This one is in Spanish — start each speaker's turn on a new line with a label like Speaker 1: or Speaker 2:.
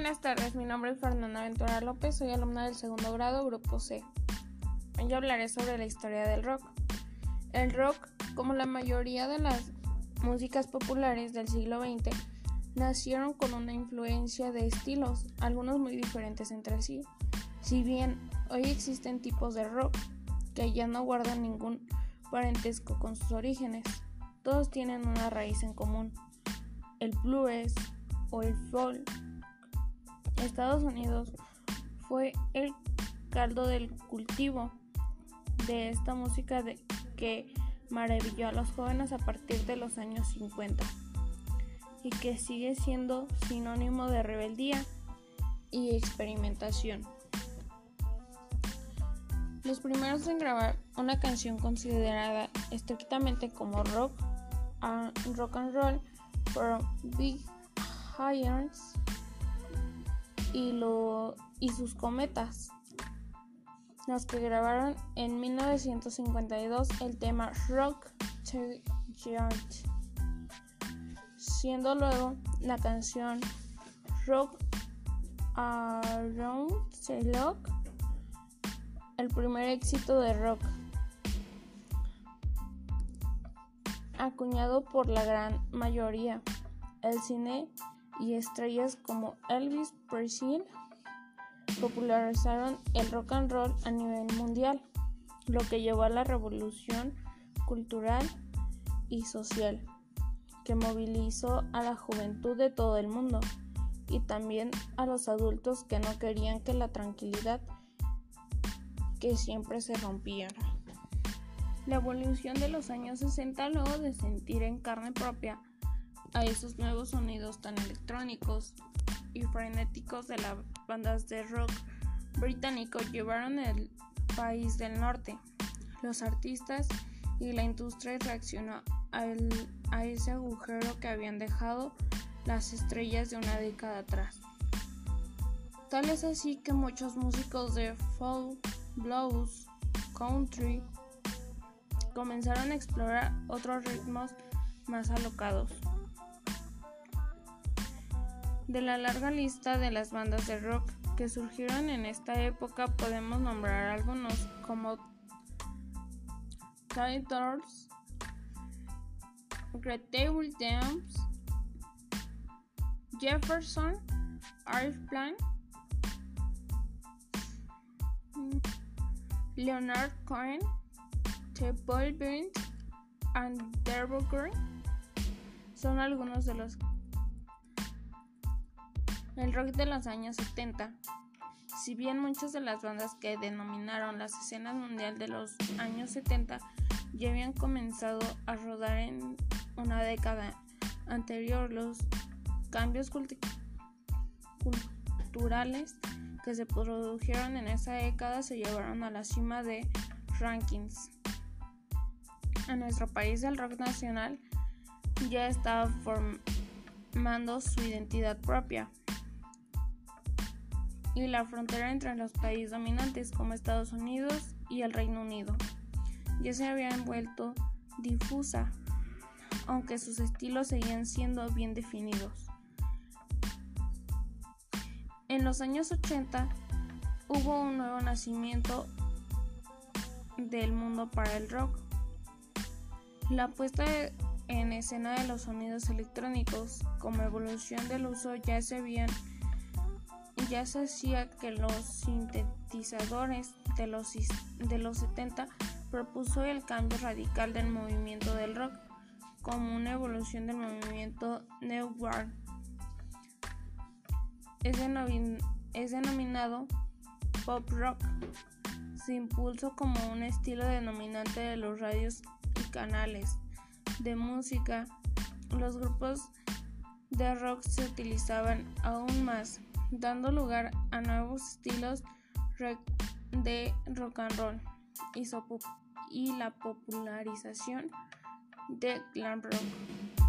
Speaker 1: Buenas tardes, mi nombre es Fernanda Ventura López, soy alumna del segundo grado, grupo C. Yo hablaré sobre la historia del rock. El rock, como la mayoría de las músicas populares del siglo XX, nacieron con una influencia de estilos, algunos muy diferentes entre sí. Si bien hoy existen tipos de rock que ya no guardan ningún parentesco con sus orígenes, todos tienen una raíz en común. El blues o el folk Estados Unidos fue el caldo del cultivo de esta música que maravilló a los jóvenes a partir de los años 50 y que sigue siendo sinónimo de rebeldía y experimentación. Los primeros en grabar una canción considerada estrictamente como rock, rock and roll fueron Big Irons y, y sus cometas, los que grabaron en 1952 el tema Rock to siendo luego la canción Rock Around the Clock el primer éxito de rock, acuñado por la gran mayoría. El cine y estrellas como Elvis Presley popularizaron el rock and roll a nivel mundial, lo que llevó a la revolución cultural y social que movilizó a la juventud de todo el mundo y también a los adultos que no querían que la tranquilidad que siempre se rompía. La evolución de los años 60 luego de sentir en carne propia a esos nuevos sonidos tan electrónicos y frenéticos de las bandas de rock británico llevaron el país del norte. Los artistas y la industria reaccionó a ese agujero que habían dejado las estrellas de una década atrás. Tal es así que muchos músicos de folk, blues, country comenzaron a explorar otros ritmos más alocados. De la larga lista de las bandas de rock que surgieron en esta época podemos nombrar algunos como Titles, Great Table Dams, Jefferson, Airplane, Leonard Cohen, The Bent, and Derbo Green son algunos de los el rock de los años 70. Si bien muchas de las bandas que denominaron las escenas mundial de los años 70 ya habían comenzado a rodar en una década anterior, los cambios culturales que se produjeron en esa década se llevaron a la cima de rankings. En nuestro país el rock nacional ya estaba formando su identidad propia y la frontera entre los países dominantes como Estados Unidos y el Reino Unido ya se había vuelto difusa, aunque sus estilos seguían siendo bien definidos. En los años 80 hubo un nuevo nacimiento del mundo para el rock. La puesta en escena de los sonidos electrónicos como evolución del uso ya se habían ya se hacía que los sintetizadores de los, de los 70 propuso el cambio radical del movimiento del rock como una evolución del movimiento New World. Es, denominado pop rock. Se impulsó como un estilo denominante de los radios y canales de música. Los grupos de rock se utilizaban aún más dando lugar a nuevos estilos de rock and roll y, la popularización de glam rock.